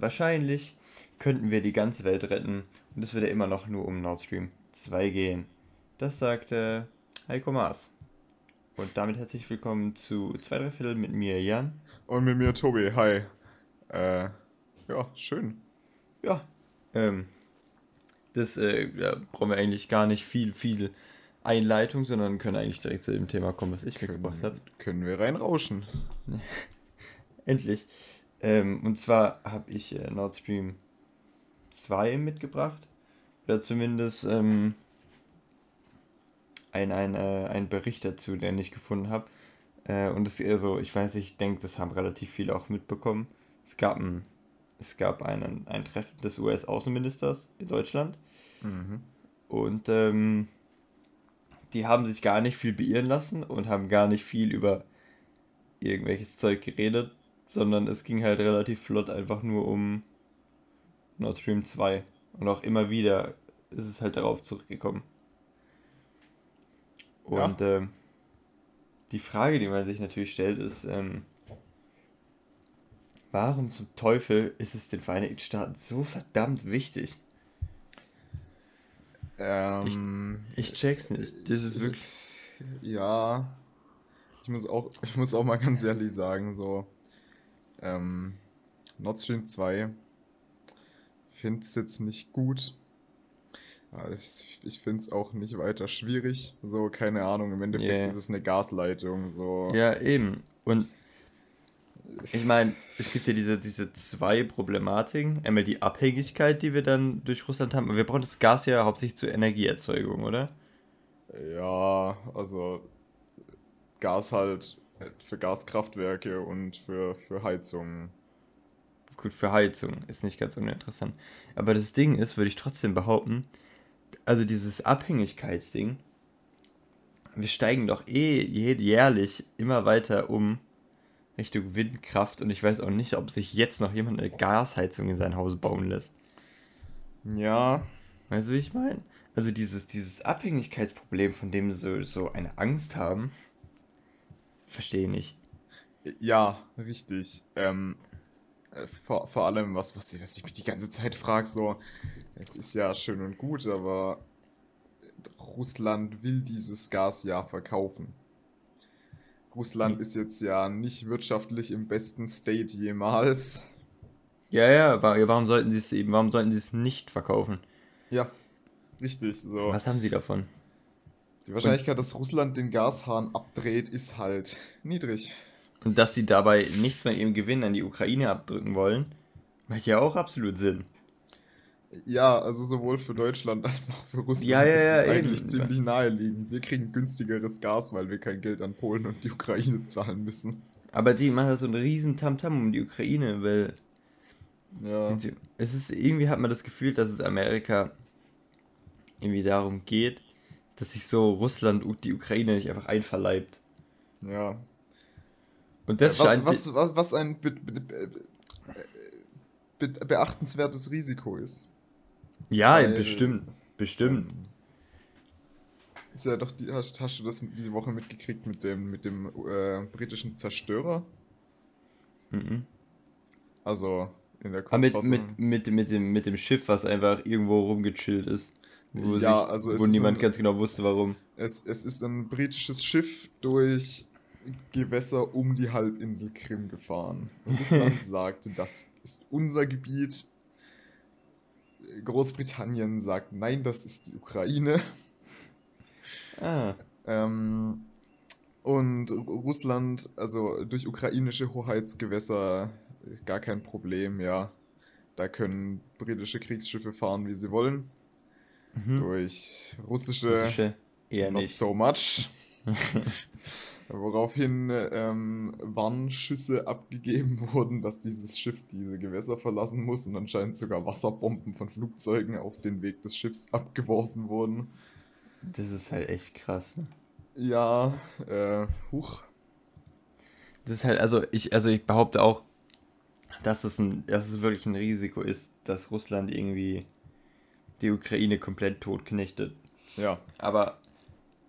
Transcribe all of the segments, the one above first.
wahrscheinlich könnten wir die ganze Welt retten und es würde immer noch nur um Nord Stream 2 gehen. Das sagte Heiko Maas. Und damit herzlich willkommen zu zwei, drei Viertel mit mir, Jan. Und mit mir, Tobi. Hi. Äh, ja, schön. Ja, ähm, das äh, ja, brauchen wir eigentlich gar nicht viel, viel Einleitung, sondern können eigentlich direkt zu dem Thema kommen, was ich können, mitgebracht habe. Können wir reinrauschen. Endlich. Ähm, und zwar habe ich äh, Nord Stream 2 mitgebracht. Oder zumindest ähm, ein, ein, äh, ein Bericht dazu, den ich gefunden habe. Äh, und es also, ich weiß, ich denke, das haben relativ viele auch mitbekommen. Es gab ein, es gab einen, ein Treffen des US-Außenministers in Deutschland. Mhm. Und ähm, die haben sich gar nicht viel beirren lassen und haben gar nicht viel über irgendwelches Zeug geredet, sondern es ging halt relativ flott einfach nur um Nord Stream 2. Und auch immer wieder ist es halt darauf zurückgekommen. Und ja. ähm, die Frage, die man sich natürlich stellt, ist, ähm, warum zum Teufel ist es den Vereinigten Staaten so verdammt wichtig? Ähm, ich, ich check's nicht. Das ist wirklich. Ja. Ich muss auch, ich muss auch mal ganz ehrlich sagen, so. Ähm, Nord Stream 2 finde es jetzt nicht gut. Ich, ich finde es auch nicht weiter schwierig. So, keine Ahnung, im Endeffekt yeah. ist es eine Gasleitung. So. Ja, eben. Und ich meine, es gibt ja diese, diese zwei Problematiken. Einmal die Abhängigkeit, die wir dann durch Russland haben. Wir brauchen das Gas ja hauptsächlich zur Energieerzeugung, oder? Ja, also Gas halt für Gaskraftwerke und für, für Heizung. Gut, für Heizung ist nicht ganz uninteressant. Aber das Ding ist, würde ich trotzdem behaupten, also dieses Abhängigkeitsding, wir steigen doch eh jährlich immer weiter um Richtung Windkraft und ich weiß auch nicht, ob sich jetzt noch jemand eine Gasheizung in sein Haus bauen lässt. Ja. Weißt du, wie ich meine? Also dieses, dieses Abhängigkeitsproblem, von dem sie so, so eine Angst haben, verstehe ich nicht. Ja, richtig. Ähm, äh, vor, vor allem, was, was, was ich mich die ganze Zeit frage, so, es ist ja schön und gut, aber Russland will dieses Gas ja verkaufen. Russland hm. ist jetzt ja nicht wirtschaftlich im besten State jemals. Ja, ja, warum sollten sie es eben, warum sollten sie es nicht verkaufen? Ja, richtig. So. Was haben sie davon? Die Wahrscheinlichkeit, dass Russland den Gashahn abdreht, ist halt niedrig. Und dass sie dabei nichts von ihrem Gewinn an die Ukraine abdrücken wollen, macht ja auch absolut Sinn. Ja, also sowohl für Deutschland als auch für Russland ja, ja, ist es ja, eigentlich eben. ziemlich naheliegend. Wir kriegen günstigeres Gas, weil wir kein Geld an Polen und die Ukraine zahlen müssen. Aber die machen so einen riesen Tamtam um die Ukraine, weil ja. es ist irgendwie hat man das Gefühl, dass es Amerika irgendwie darum geht, dass sich so Russland und die Ukraine nicht einfach einverleibt. Ja. Und das was, scheint was, was, was ein be be be beachtenswertes Risiko ist. Ja, Weil, bestimmt. Bestimmt. Ist ja doch die, hast, hast du das diese Woche mitgekriegt mit dem, mit dem äh, britischen Zerstörer? Mhm. Also in der Kurzfassung. Ah, mit, mit, mit, mit, dem, mit dem Schiff, was einfach irgendwo rumgechillt ist. Wo, ja, sich, also wo niemand ein, ganz genau wusste, warum. Es, es ist ein britisches Schiff durch Gewässer um die Halbinsel Krim gefahren. Russland sagt, das ist unser Gebiet. Großbritannien sagt, nein, das ist die Ukraine. Ah. Ähm, und Russland, also durch ukrainische Hoheitsgewässer, gar kein Problem, ja. Da können britische Kriegsschiffe fahren, wie sie wollen. Mhm. Durch russische, russische eher not nicht. so much. Woraufhin ähm, Warnschüsse abgegeben wurden, dass dieses Schiff diese Gewässer verlassen muss und anscheinend sogar Wasserbomben von Flugzeugen auf den Weg des Schiffs abgeworfen wurden. Das ist halt echt krass. Ne? Ja, äh, huch. Das ist halt, also ich, also ich behaupte auch, dass es, ein, dass es wirklich ein Risiko ist, dass Russland irgendwie die Ukraine komplett totknechtet. Ja. Aber,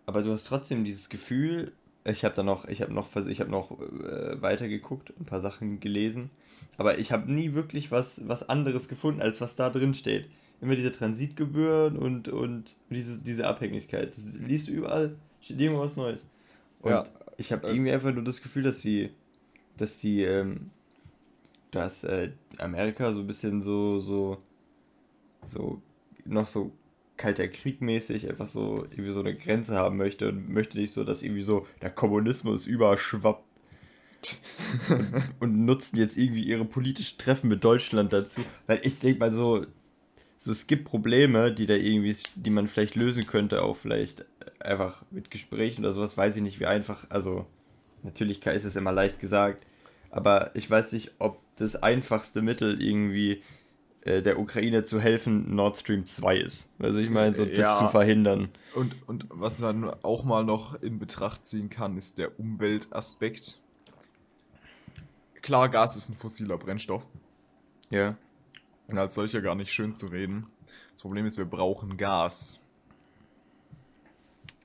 aber du hast trotzdem dieses Gefühl, ich habe dann noch, ich habe noch, ich habe noch äh, weitergeguckt, ein paar Sachen gelesen, aber ich habe nie wirklich was, was anderes gefunden, als was da drin steht. Immer diese Transitgebühren und, und diese, diese Abhängigkeit. Das liest du überall, steht irgendwo was Neues. Und ja, ich habe äh, irgendwie einfach nur das Gefühl, dass die, dass die, ähm, dass äh, Amerika so ein bisschen so, so, so noch so kalter Krieg mäßig einfach so irgendwie so eine Grenze haben möchte und möchte nicht so, dass irgendwie so der Kommunismus überschwappt und, und, nutzen jetzt irgendwie ihre politischen Treffen mit Deutschland dazu, weil ich denke mal so, so es gibt Probleme, die da irgendwie, die man vielleicht lösen könnte, auch vielleicht einfach mit Gesprächen oder sowas, weiß ich nicht, wie einfach, also natürlich ist es immer leicht gesagt, aber ich weiß nicht, ob das einfachste Mittel irgendwie der Ukraine zu helfen Nord Stream 2 ist. Also ich meine, so das ja. zu verhindern. Und, und was man auch mal noch in Betracht ziehen kann, ist der Umweltaspekt. Klar, Gas ist ein fossiler Brennstoff. Ja. Und als solcher gar nicht schön zu reden. Das Problem ist, wir brauchen Gas.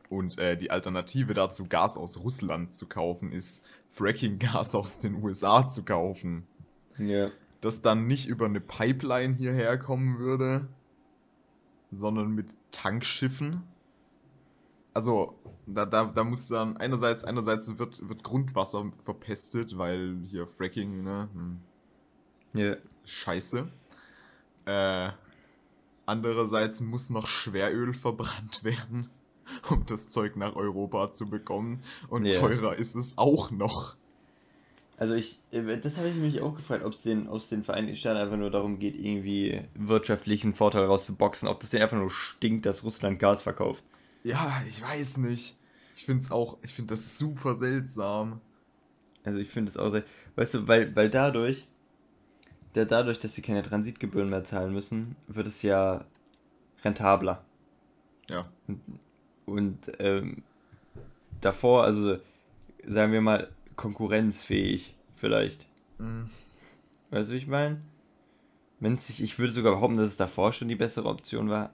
Und äh, die Alternative dazu, Gas aus Russland zu kaufen, ist Fracking-Gas aus den USA zu kaufen. Ja das dann nicht über eine Pipeline hierher kommen würde, sondern mit Tankschiffen. Also, da, da, da muss dann einerseits, einerseits wird, wird Grundwasser verpestet, weil hier Fracking, ne? Hm. Yeah. Scheiße. Äh, andererseits muss noch Schweröl verbrannt werden, um das Zeug nach Europa zu bekommen. Und yeah. teurer ist es auch noch. Also ich, äh, das habe ich mich auch gefragt, ob es den, den Vereinigten Staaten einfach nur darum geht, irgendwie wirtschaftlichen Vorteil rauszuboxen, ob das denen einfach nur stinkt, dass Russland Gas verkauft. Ja, ich weiß nicht. Ich finde es auch, ich finde das super seltsam. Also ich finde es auch weißt du, weil, weil dadurch, der, dadurch, dass sie keine Transitgebühren mehr zahlen müssen, wird es ja rentabler. Ja. Und, und ähm, davor, also sagen wir mal, konkurrenzfähig, vielleicht. Mhm. Weißt du, wie ich meine? Wenn sich, ich würde sogar behaupten, dass es davor schon die bessere Option war.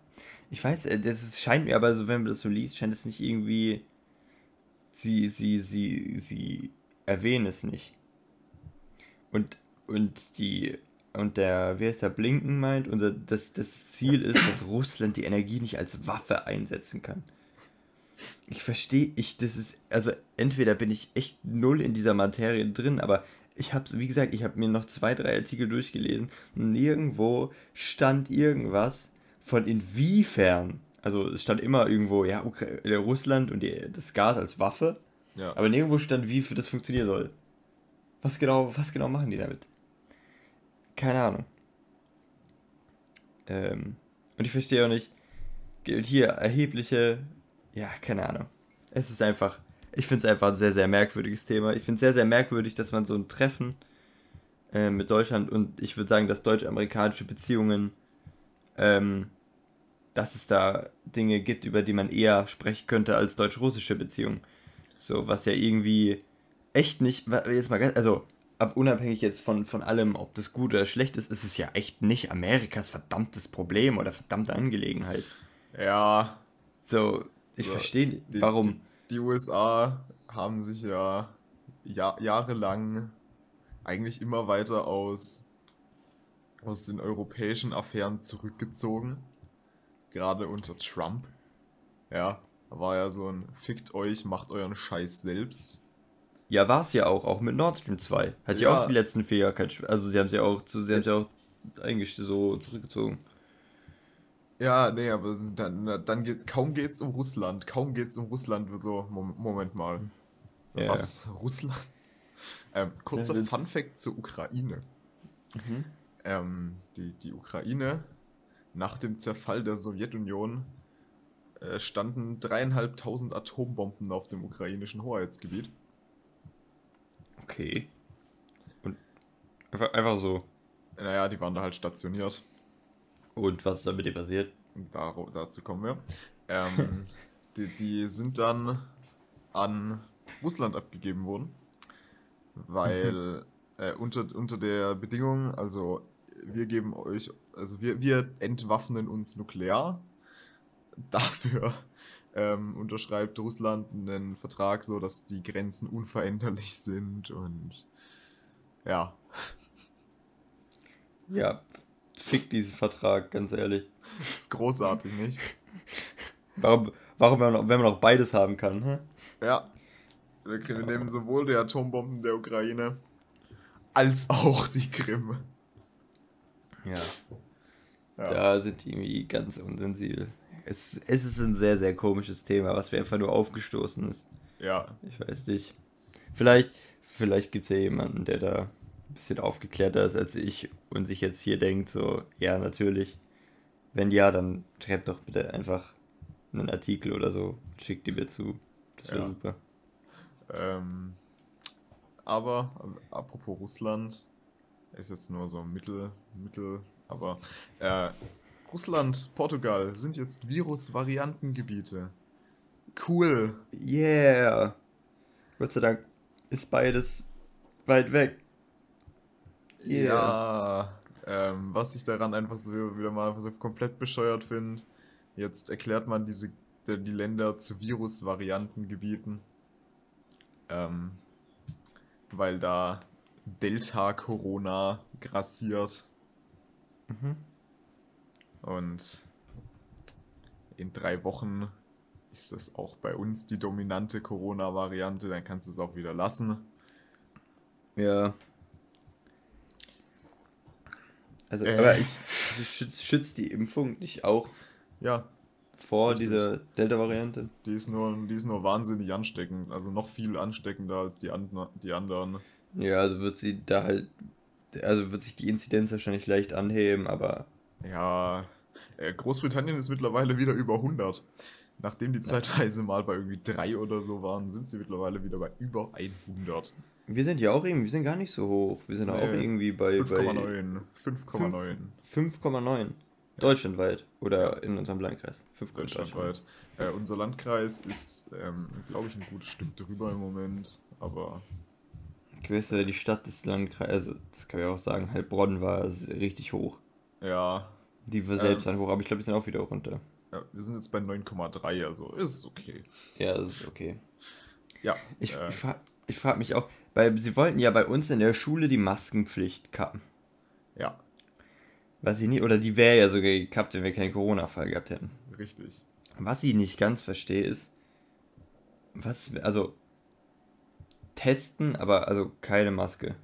Ich weiß, äh, das ist, scheint mir aber so, wenn man das so liest, scheint es nicht irgendwie. Sie, sie, sie, sie erwähnen es nicht. Und, und die, und der, wer ist der Blinken meint, unser, das, das Ziel ist, dass Russland die Energie nicht als Waffe einsetzen kann. Ich verstehe, ich, das ist, also entweder bin ich echt null in dieser Materie drin, aber ich habe, wie gesagt, ich habe mir noch zwei, drei Artikel durchgelesen und nirgendwo stand irgendwas von inwiefern, also es stand immer irgendwo, ja, Ukra Russland und die, das Gas als Waffe, ja. aber nirgendwo stand, wie das funktionieren soll. Was genau, was genau machen die damit? Keine Ahnung. Ähm, und ich verstehe auch nicht, gilt hier erhebliche ja, keine Ahnung. Es ist einfach, ich finde es einfach ein sehr, sehr merkwürdiges Thema. Ich finde es sehr, sehr merkwürdig, dass man so ein Treffen äh, mit Deutschland und ich würde sagen, dass deutsch-amerikanische Beziehungen, ähm, dass es da Dinge gibt, über die man eher sprechen könnte als deutsch-russische Beziehungen. So, was ja irgendwie echt nicht, jetzt mal ganz, also ab unabhängig jetzt von, von allem, ob das gut oder schlecht ist, ist es ja echt nicht Amerikas verdammtes Problem oder verdammte Angelegenheit. Ja. So, ich so, verstehe warum. Die, die, USA haben sich ja Jahr, jahrelang eigentlich immer weiter aus, aus den europäischen Affären zurückgezogen. Gerade unter Trump. Ja, war ja so ein Fickt euch, macht euren Scheiß selbst. Ja, war es ja auch, auch mit Nord Stream 2. Hat ja, ja auch die letzten vier Jahre kein Also sie haben sie auch zu, sie haben sie auch eigentlich so zurückgezogen. Ja, nee, aber dann, dann geht, kaum geht's um Russland, kaum geht's um Russland, so, Moment mal. Ja, Was? Russland? Ähm, kurzer ja, Fun-Fact zur Ukraine. Mhm. Ähm, die, die Ukraine, nach dem Zerfall der Sowjetunion, äh, standen dreieinhalbtausend Atombomben auf dem ukrainischen Hoheitsgebiet. Okay. Und einfach, einfach so. Naja, die waren da halt stationiert. Und was ist dann mit dir passiert? Dar dazu kommen wir. Ähm, die, die, sind dann an Russland abgegeben worden, weil äh, unter, unter der Bedingung, also wir geben euch, also wir, wir entwaffnen uns nuklear. Dafür ähm, unterschreibt Russland einen Vertrag so, dass die Grenzen unveränderlich sind und ja. Ja, fick diesen Vertrag, ganz ehrlich. Das ist großartig, nicht? Warum, warum wenn, man, wenn man auch beides haben kann, hä? Ja. Wir, wir nehmen sowohl die Atombomben der Ukraine als auch die Krim. Ja. ja. Da sind die irgendwie ganz unsensibel. Es, es ist ein sehr, sehr komisches Thema, was mir einfach nur aufgestoßen ist. Ja. Ich weiß nicht. Vielleicht, vielleicht gibt es ja jemanden, der da ein bisschen aufgeklärter ist als ich und sich jetzt hier denkt, so, ja, natürlich. Wenn ja, dann schreibt doch bitte einfach einen Artikel oder so, schickt die mir zu. Das wäre ja. super. Ähm, aber, apropos Russland, ist jetzt nur so Mittel, Mittel, aber äh, Russland, Portugal sind jetzt Virus-Variantengebiete. Cool. Yeah. Gott sei Dank ist beides weit weg. Yeah. Ja, ähm, was ich daran einfach so wieder mal so komplett bescheuert finde, jetzt erklärt man diese die Länder zu Virus-Variantengebieten. Ähm, weil da Delta-Corona grassiert. Mhm. Und in drei Wochen ist das auch bei uns die dominante Corona-Variante, dann kannst du es auch wieder lassen. Ja. Also, äh. aber ich, schützt, schützt die Impfung nicht auch ja, vor richtig. dieser Delta-Variante? Die ist, nur, die ist nur wahnsinnig ansteckend, also noch viel ansteckender als die, and die anderen. Ja, also wird sie da halt, also wird sich die Inzidenz wahrscheinlich leicht anheben, aber ja, äh, Großbritannien ist mittlerweile wieder über 100. Nachdem die zeitweise mal bei irgendwie 3 oder so waren, sind sie mittlerweile wieder bei über 100. Wir sind ja auch irgendwie, wir sind gar nicht so hoch. Wir sind nee, auch irgendwie bei 5,9. 5,9. 5,9. Deutschlandweit oder in unserem Landkreis? Deutschlandweit. Äh, unser Landkreis ist, ähm, glaube ich, ein gutes Stück drüber im Moment, aber. Gewisse, die Stadt des Landkreises, also das kann ich auch sagen, Heilbronn war richtig hoch. Ja. Die wir selbst ähm, hoch, aber ich glaube, die sind auch wieder runter. Ja, wir sind jetzt bei 9,3, also ist es okay. Ja, das ist okay. Ja. Ich, äh, ich frage ich frag mich auch, weil sie wollten ja bei uns in der Schule die Maskenpflicht kappen. Ja. Was ich nie, oder die wäre ja sogar gekappt, wenn wir keinen Corona-Fall gehabt hätten. Richtig. Was ich nicht ganz verstehe ist, was, also, testen, aber also keine Maske.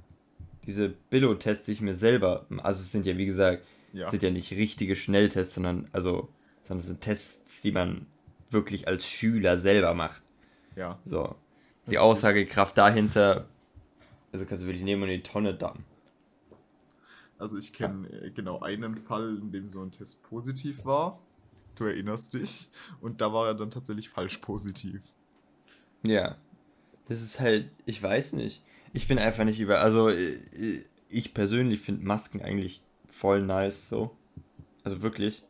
Diese Billo-Tests, die ich mir selber, also es sind ja wie gesagt ja. sind ja nicht richtige Schnelltests, sondern also sondern sind Tests, die man wirklich als Schüler selber macht. Ja. So. Die Richtig. Aussagekraft dahinter, also kannst du wirklich nehmen und in die Tonne dampfen. Also ich kenne. Äh, genau einen Fall, in dem so ein Test positiv war. Du erinnerst dich. Und da war er dann tatsächlich falsch positiv. Ja. Das ist halt, ich weiß nicht. Ich bin einfach nicht über. Also, äh, ich persönlich finde Masken eigentlich voll nice so. Also wirklich.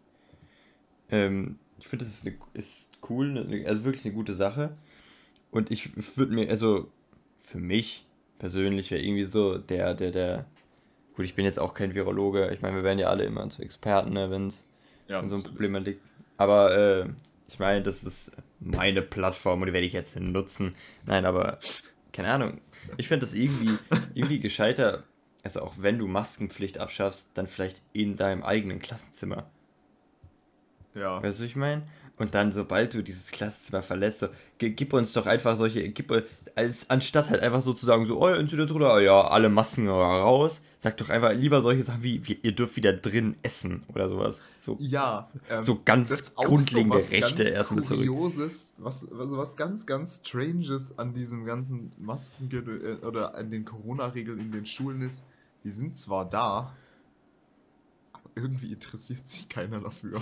Ähm, ich finde, das ist, eine, ist cool, ne, also wirklich eine gute Sache. Und ich würde mir, also für mich persönlich wäre irgendwie so der, der, der. Gut, ich bin jetzt auch kein Virologe. Ich meine, wir werden ja alle immer zu Experten, ne, wenn es ja, so ein Problem liegt. Aber äh, ich meine, das ist meine Plattform und die werde ich jetzt nutzen. Nein, aber keine Ahnung. Ich finde das irgendwie, irgendwie gescheiter, also auch wenn du Maskenpflicht abschaffst, dann vielleicht in deinem eigenen Klassenzimmer. Ja. Weißt du, was ich meine? Und dann, sobald du dieses Klassenzimmer verlässt, so, gib uns doch einfach solche, gib, als anstatt halt einfach so zu sagen, so, oh, Inzidenz oder ja, alle Masken raus, sag doch einfach lieber solche Sachen wie, wie ihr dürft wieder drin essen oder sowas. So, ja, ähm, so ganz grundlegende so Rechte erstmal zurück. Kurioses, was, also was ganz, ganz Stranges an diesem ganzen Masken äh, oder an den Corona-Regeln in den Schulen ist, die sind zwar da, aber irgendwie interessiert sich keiner dafür.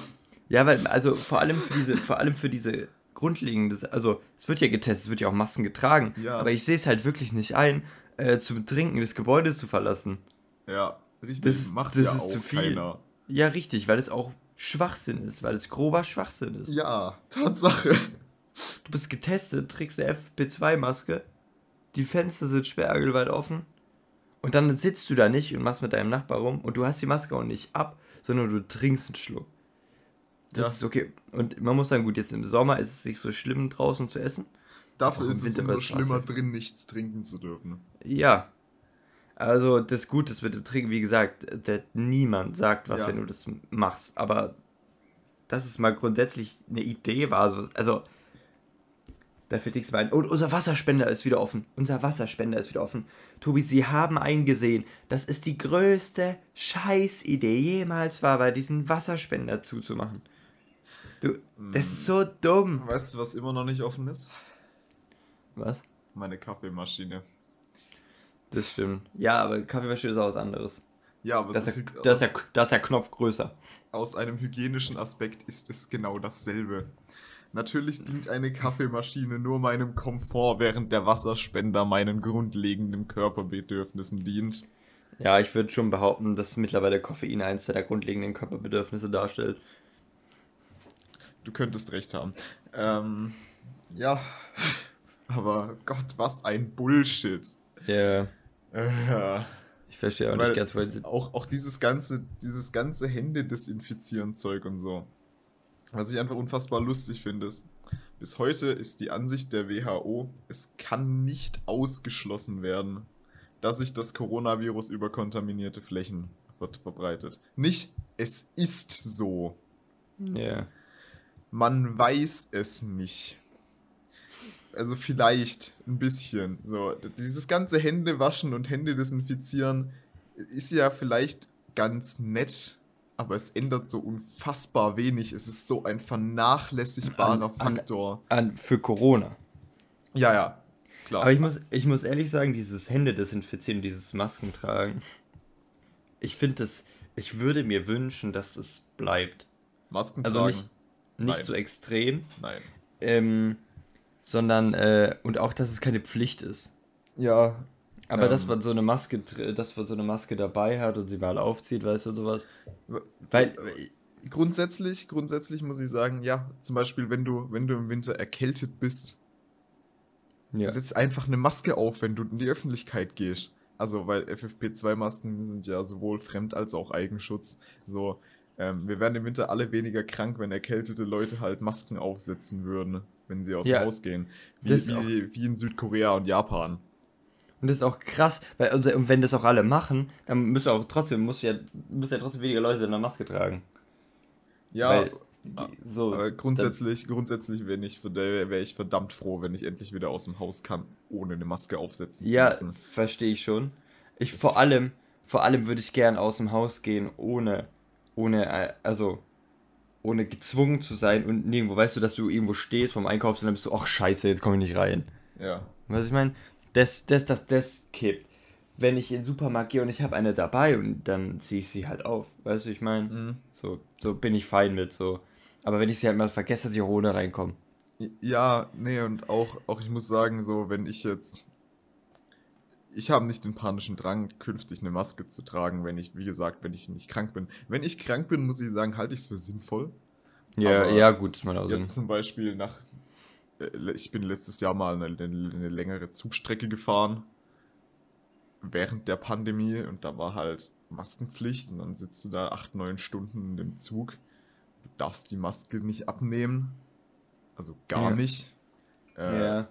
Ja, weil, also vor allem für diese, vor allem für diese grundlegendes, also es wird ja getestet, es wird ja auch Masken getragen, ja. aber ich sehe es halt wirklich nicht ein, äh, zum Trinken des Gebäudes zu verlassen. Ja, richtig. Das ist, Macht das ja ist auch zu viel. Keiner. Ja, richtig, weil es auch Schwachsinn ist, weil es grober Schwachsinn ist. Ja, Tatsache. Du bist getestet, trägst eine FP2-Maske, die Fenster sind sperrangelweit offen und dann sitzt du da nicht und machst mit deinem Nachbar rum und du hast die Maske auch nicht ab, sondern du trinkst einen Schluck. Das Ja. ist okay. Und man muss sagen, gut, jetzt im Sommer ist es nicht so schlimm, draußen zu essen. Dafür ist es umso schlimmer, drin nichts trinken zu dürfen. Ja. Also das Gute ist mit dem Trinken, wie gesagt, niemand sagt was, Ja. wenn du das machst. Aber dass es mal grundsätzlich eine Idee war, so, also da fällt nichts mehr ein. Und unser Wasserspender ist wieder offen. Unser Wasserspender ist wieder offen. Tobi, sie haben eingesehen, dass es die größte Scheißidee jemals war, bei diesen Wasserspender zuzumachen. Du, das ist so dumm. Weißt du, was immer noch nicht offen ist? Was? Meine Kaffeemaschine. Das stimmt. Ja, aber Kaffeemaschine ist auch was anderes. Ja, aber Das ist, der, das, ist der, das ist der Knopf größer. aus einem hygienischen Aspekt ist es genau dasselbe. Natürlich dient eine Kaffeemaschine nur meinem Komfort, während der Wasserspender meinen grundlegenden Körperbedürfnissen dient. Ja, ich würde schon behaupten, dass mittlerweile Koffein eins der grundlegenden Körperbedürfnisse darstellt. Du könntest recht haben. Ähm, ja, aber Gott, was ein Bullshit. Ja, Äh, ich verstehe auch nicht ganz, weil sie. auch, auch dieses ganze, dieses ganze Hände desinfizieren Zeug und so. Was ich einfach unfassbar lustig finde, ist, bis heute ist die Ansicht der WHO, es kann nicht ausgeschlossen werden, dass sich das Coronavirus über kontaminierte Flächen ver verbreitet. Nicht, es ist so. Ja. Man weiß es nicht. Also vielleicht ein bisschen. So, dieses ganze Hände waschen und Hände desinfizieren ist ja vielleicht ganz nett, aber es ändert so unfassbar wenig. Es ist so ein vernachlässigbarer An- an- Faktor. An, für Corona. Ja, ja. Klar. Aber ich muss, ich muss ehrlich sagen, dieses Hände desinfizieren, dieses Masken tragen, ich finde es, ich würde mir wünschen, dass es bleibt. Masken Also tragen? nicht, nicht Nein. so extrem, Nein. ähm, sondern, äh, und auch, dass es keine Pflicht ist. Ja. Aber Ähm. dass man so eine Maske, tr- dass man so eine Maske dabei hat und sie mal aufzieht, weißt du, sowas. Weil, Grundsätzlich, grundsätzlich muss ich sagen, ja, zum Beispiel, wenn du, wenn du im Winter erkältet bist, ja. Setz einfach eine Maske auf, wenn du in die Öffentlichkeit gehst. Also, weil FFP2-Masken sind ja sowohl Fremd- als auch Eigenschutz. So, ähm, wir wären im Winter alle weniger krank, wenn erkältete Leute halt Masken aufsetzen würden, wenn sie aus Ja, dem Haus gehen. Wie, wie, wie in Südkorea und Japan. Und das ist auch krass, weil also, und wenn das auch alle machen, dann müssen auch trotzdem, muss ja, müssen ja trotzdem weniger Leute eine Maske tragen. Ja, weil, so, aber grundsätzlich, grundsätzlich wäre ich, wäre ich verdammt froh, wenn ich endlich wieder aus dem Haus kann, ohne eine Maske aufsetzen Ja, zu müssen. verstehe ich schon. Ich Das- vor allem, vor allem würde ich gern aus dem Haus gehen, ohne, ohne, äh, also, ohne gezwungen zu sein und nirgendwo, weißt du, dass du irgendwo stehst vom Einkauf und dann bist du, ach scheiße, jetzt komme ich nicht rein. Ja. Was ich meine? Das, das, das, das kippt. Wenn ich in den Supermarkt gehe und ich habe eine dabei und dann ziehe ich sie halt auf. Weißt du, ich meine? Mhm. So, so bin ich fein mit, so. Aber wenn ich sie halt mal vergesse, dass ich auch ohne reinkomme. Ja, nee, und auch, auch ich muss sagen, so, wenn ich jetzt. Ich habe nicht den panischen Drang, künftig eine Maske zu tragen, wenn ich, wie gesagt, wenn ich nicht krank bin. Wenn ich krank bin, muss ich sagen, halte ich es für sinnvoll. Ja, Aber ja, gut, mal Jetzt Sinn. zum Beispiel nach. äh, Ich bin letztes Jahr mal eine, eine, eine längere Zugstrecke gefahren. Während der Pandemie und da war halt Maskenpflicht und dann sitzt du da acht, neun Stunden in dem Zug. Du darfst die Maske nicht abnehmen. Also gar Ja. nicht. Äh, Ja.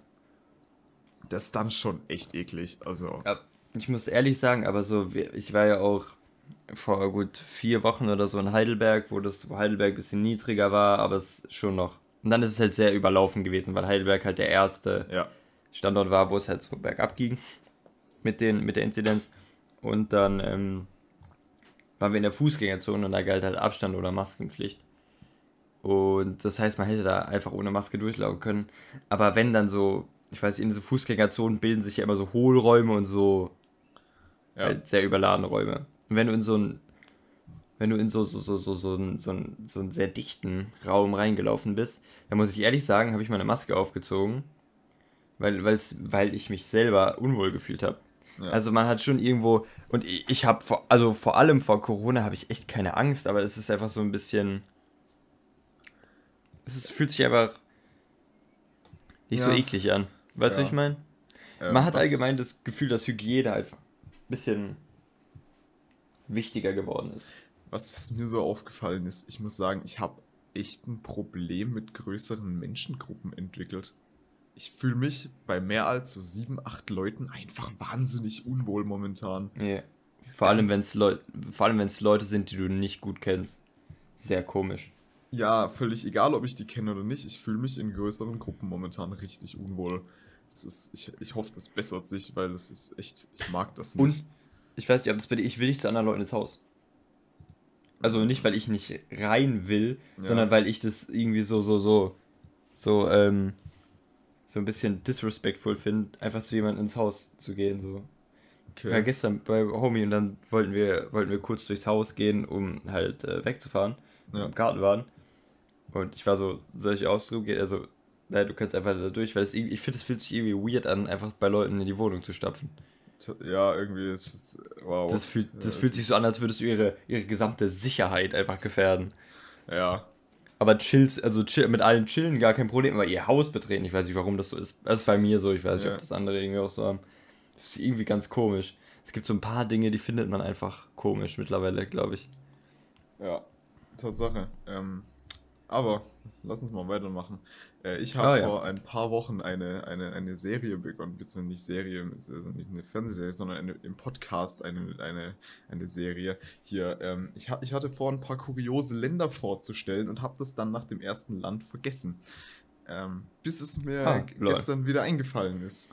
Das ist dann schon echt eklig. Also, Ja, ich muss ehrlich sagen, aber so, ich war ja auch vor gut vier Wochen oder so in Heidelberg, wo das wo Heidelberg ein bisschen niedriger war, aber es schon noch. Und dann ist es halt sehr überlaufen gewesen, weil Heidelberg halt der erste ja. Standort war, wo es halt so bergab ging mit, den, mit der Inzidenz. Und dann ähm, waren wir in der Fußgängerzone und da galt halt Abstand oder Maskenpflicht. Und das heißt, man hätte da einfach ohne Maske durchlaufen können. Aber wenn dann so, ich weiß, in so Fußgängerzonen bilden sich ja immer so Hohlräume und so Ja. halt sehr überladene Räume. Und wenn du in so ein wenn du in so, so, so, so, so, einen, so, einen, so einen sehr dichten Raum reingelaufen bist, dann muss ich ehrlich sagen, habe ich meine Maske aufgezogen, weil, weil's, weil ich mich selber unwohl gefühlt habe. Ja. Also man hat schon irgendwo, und ich, ich habe, also vor allem vor Corona habe ich echt keine Angst, aber es ist einfach so ein bisschen, es ist, fühlt sich einfach nicht so Ja. eklig an. Weißt du, Ja. ich meine? Ähm, Man hat allgemein das Gefühl, dass Hygiene einfach ein bisschen wichtiger geworden ist. Was, was mir so aufgefallen ist, ich muss sagen, ich habe echt ein Problem mit größeren Menschengruppen entwickelt. Ich fühle mich bei mehr als so sieben, acht Leuten einfach wahnsinnig unwohl momentan. Ja. Vor allem, wenn es Leu vor allem, wenn es Leute sind, die du nicht gut kennst. Sehr komisch. Ja, völlig egal, ob ich die kenne oder nicht. Ich fühle mich in größeren Gruppen momentan richtig unwohl. Ist, ich, ich hoffe, das bessert sich, weil es ist echt, ich mag das nicht. Und ich weiß nicht, ob das bei dir, ich will nicht zu anderen Leuten ins Haus. Also nicht, weil ich nicht rein will, Ja. sondern weil ich das irgendwie so, so, so, so, ähm, so ein bisschen disrespectful finde, einfach zu jemandem ins Haus zu gehen, so. Ich war okay. gestern bei Homie und dann wollten wir, wollten wir kurz durchs Haus gehen, um halt äh, wegzufahren. Ja. Im Garten waren. Und ich war so, soll ich ausgehen? Also, nein, du kannst einfach da durch, weil es ich finde, es fühlt sich irgendwie weird an, einfach bei Leuten in die Wohnung zu stapfen. Ja, irgendwie ist es. Wow. Das fühlt, das Ja, fühlt sich so an, als würdest du ihre, ihre gesamte Sicherheit einfach gefährden. Ja. Aber chills, also chill, mit allen chillen gar kein Problem, aber ihr Haus betreten, ich weiß nicht, warum das so ist. Das ist bei mir so, ich weiß nicht, Ja. ob das andere irgendwie auch so haben. Das ist irgendwie ganz komisch. Es gibt so ein paar Dinge, die findet man einfach komisch mittlerweile, glaube ich. Ja, Tatsache. Ähm, aber lass uns mal weitermachen. Äh, ich habe Ah, ja. vor ein paar Wochen eine, eine, eine Serie begonnen, beziehungsweise nicht Serie, also nicht eine Fernsehserie, sondern eine, im Podcast eine, eine, eine Serie. Hier, ähm, ich, ha- ich hatte vor, ein paar kuriose Länder vorzustellen und habe das dann nach dem ersten Land vergessen. Ähm, bis es mir Ah, lol. gestern wieder eingefallen ist.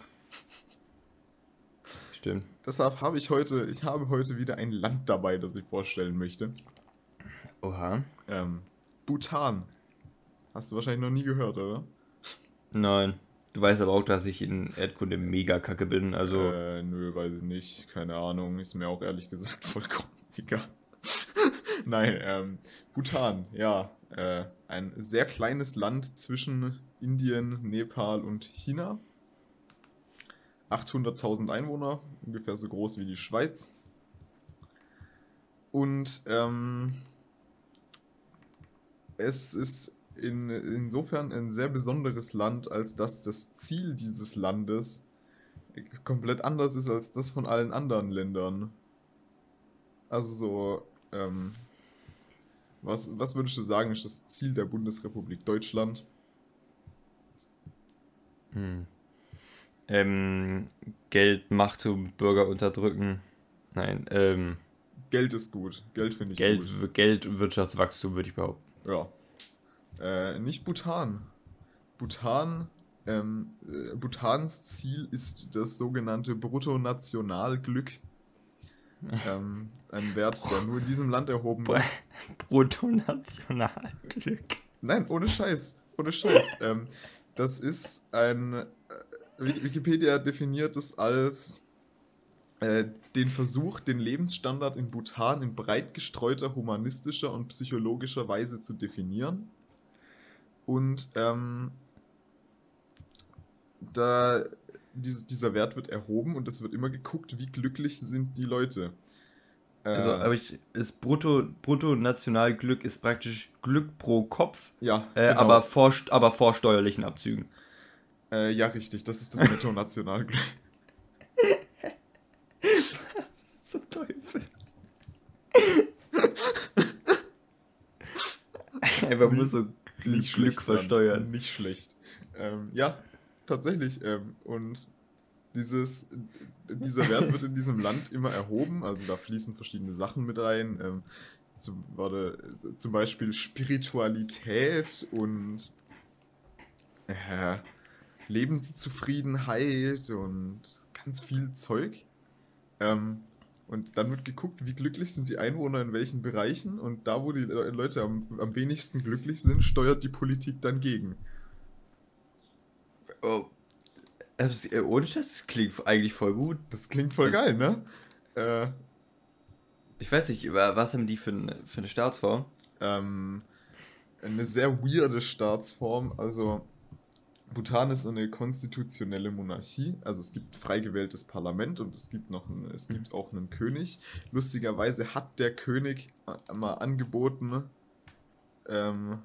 Stimmt. Deshalb habe ich heute, ich habe heute wieder ein Land dabei, das ich vorstellen möchte. Oha. Ähm, Bhutan. Hast du wahrscheinlich noch nie gehört, oder? Nein. Du weißt aber auch, dass ich in Erdkunde mega kacke bin, also. Äh, nö, weiß ich nicht. Keine Ahnung. Ist mir auch ehrlich gesagt vollkommen egal. Nein, ähm, Bhutan, ja. Äh, ein sehr kleines Land zwischen Indien, Nepal und China. 800.000 Einwohner, ungefähr so groß wie die Schweiz. Und ähm, es ist in, insofern ein sehr besonderes Land, als dass das Ziel dieses Landes komplett anders ist als das von allen anderen Ländern. Also so, ähm, was, was würdest du sagen, ist das Ziel der Bundesrepublik Deutschland? Hm. Ähm, Geld, Machtum, Bürger unterdrücken. Nein, ähm, Geld ist gut. Geld finde ich Geld, gut. Geld und Wirtschaftswachstum würde ich behaupten. Ja. Äh, nicht Bhutan. Bhutan, ähm, äh, Bhutans Ziel ist das sogenannte Bruttonationalglück. ähm, ein Wert, der nur in diesem Land erhoben wird. Bruttonationalglück. Nein, ohne Scheiß. Ohne Scheiß. ähm, das ist ein. Äh, Wik- Wikipedia definiert es als äh, den Versuch, den Lebensstandard in Bhutan in breit gestreuter humanistischer und psychologischer Weise zu definieren. Und ähm, da dies, dieser Wert wird erhoben und es wird immer geguckt, wie glücklich sind die Leute. Äh, Also, aber ich, ist Brutto, Bruttonationalglück ist praktisch Glück pro Kopf, ja, äh, genau. aber, vor, aber vor steuerlichen Abzügen. Äh, ja, richtig, das ist das Netto-Nationalglück. Zum Teufel. Einfach muss so Glück, Glück versteuern. Nicht schlecht. Ähm, ja, tatsächlich. Ähm, und dieses, dieser Wert wird in diesem Land immer erhoben. Also da fließen verschiedene Sachen mit rein. Ähm, zum, warte, zum Beispiel Spiritualität und äh, Lebenszufriedenheit und ganz viel Zeug. Ähm, und dann wird geguckt, wie glücklich sind die Einwohner in welchen Bereichen. Und da, wo die Le- Leute am, am wenigsten glücklich sind, steuert die Politik dann gegen. Oh. Äh, ohne das klingt eigentlich voll gut. Das klingt voll geil, ne? Äh, Ich weiß nicht, was haben die für, eine- für eine Staatsform? ähm, eine sehr weirde Staatsform. Also, Bhutan ist eine konstitutionelle Monarchie. Also, es gibt frei gewähltes Parlament und es gibt, noch einen, es gibt auch einen König. Lustigerweise hat der König äh, mal angeboten, ähm,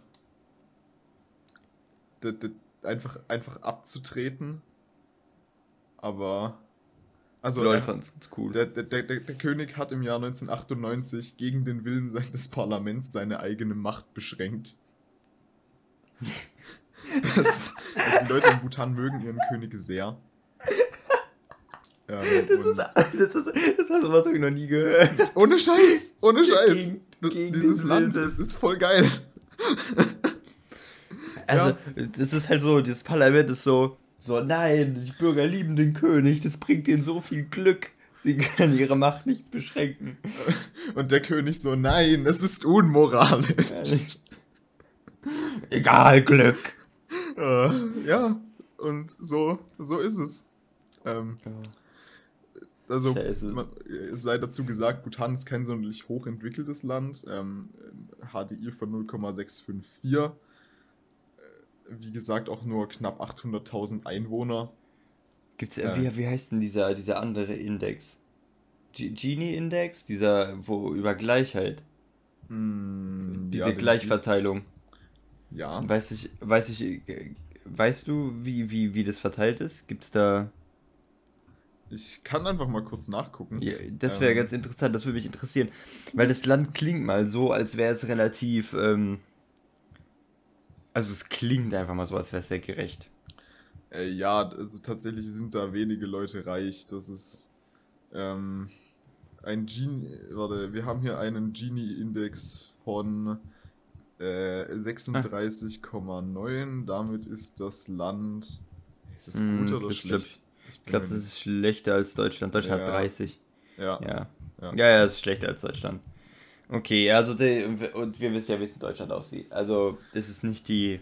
einfach, einfach abzutreten. Aber. Also, Leute fanden es cool. der, der, der, der König hat im Jahr 1998 gegen den Willen seines Parlaments seine eigene Macht beschränkt. Das, die Leute in Bhutan mögen ihren König sehr. Ähm, Das ist, das ist, das hast du was ich noch nie gehört. ohne Scheiß, ohne Scheiß. Gegen- gegen Dieses Land Wilde. ist, ist voll geil. Also, das ist halt so, dieses Parlament ist so, so, nein, die Bürger lieben den König, das bringt ihnen so viel Glück. Sie können ihre Macht nicht beschränken. Und der König so, nein, es ist unmoralisch. Egal, Glück. Äh, ja, und so, so ist es. Ähm, also, Scheiße. man, es sei dazu gesagt, Bhutan ist kein sonderlich hochentwickeltes Land. Ähm, HDI von 0,654. Äh, Wie gesagt, auch nur knapp 800.000 Einwohner. Gibt's, Ja. wie, wie heißt denn dieser, dieser andere Index? G- Gini-Index? Dieser, wo über Gleichheit. Mm, Diese ja, Gleichverteilung. Ja, Weiß ich, weiß ich, weißt du, wie, wie, wie das verteilt ist? Gibt's da. ich kann einfach mal kurz nachgucken. Ja, das wäre Ähm. ganz interessant, das würde mich interessieren. Weil das Land klingt mal so, als wäre es relativ. Ähm, also es klingt einfach mal so, als wäre es sehr gerecht. Äh, ja, also tatsächlich sind da wenige Leute reich. Das ist ähm, ein Gini. Warte, wir haben hier einen Gini-Index von äh, 36,9. Damit ist das Land. Ist das Hm, gut oder ich schlecht? Ich glaube, das ist schlechter als Deutschland. Deutschland hat Ja. 30. Ja, Ja. Ja. Ja, ja, es ist schlechter als Deutschland. Okay, also die, und wir wissen ja, wie es in Deutschland aussieht. Also, das ist nicht die,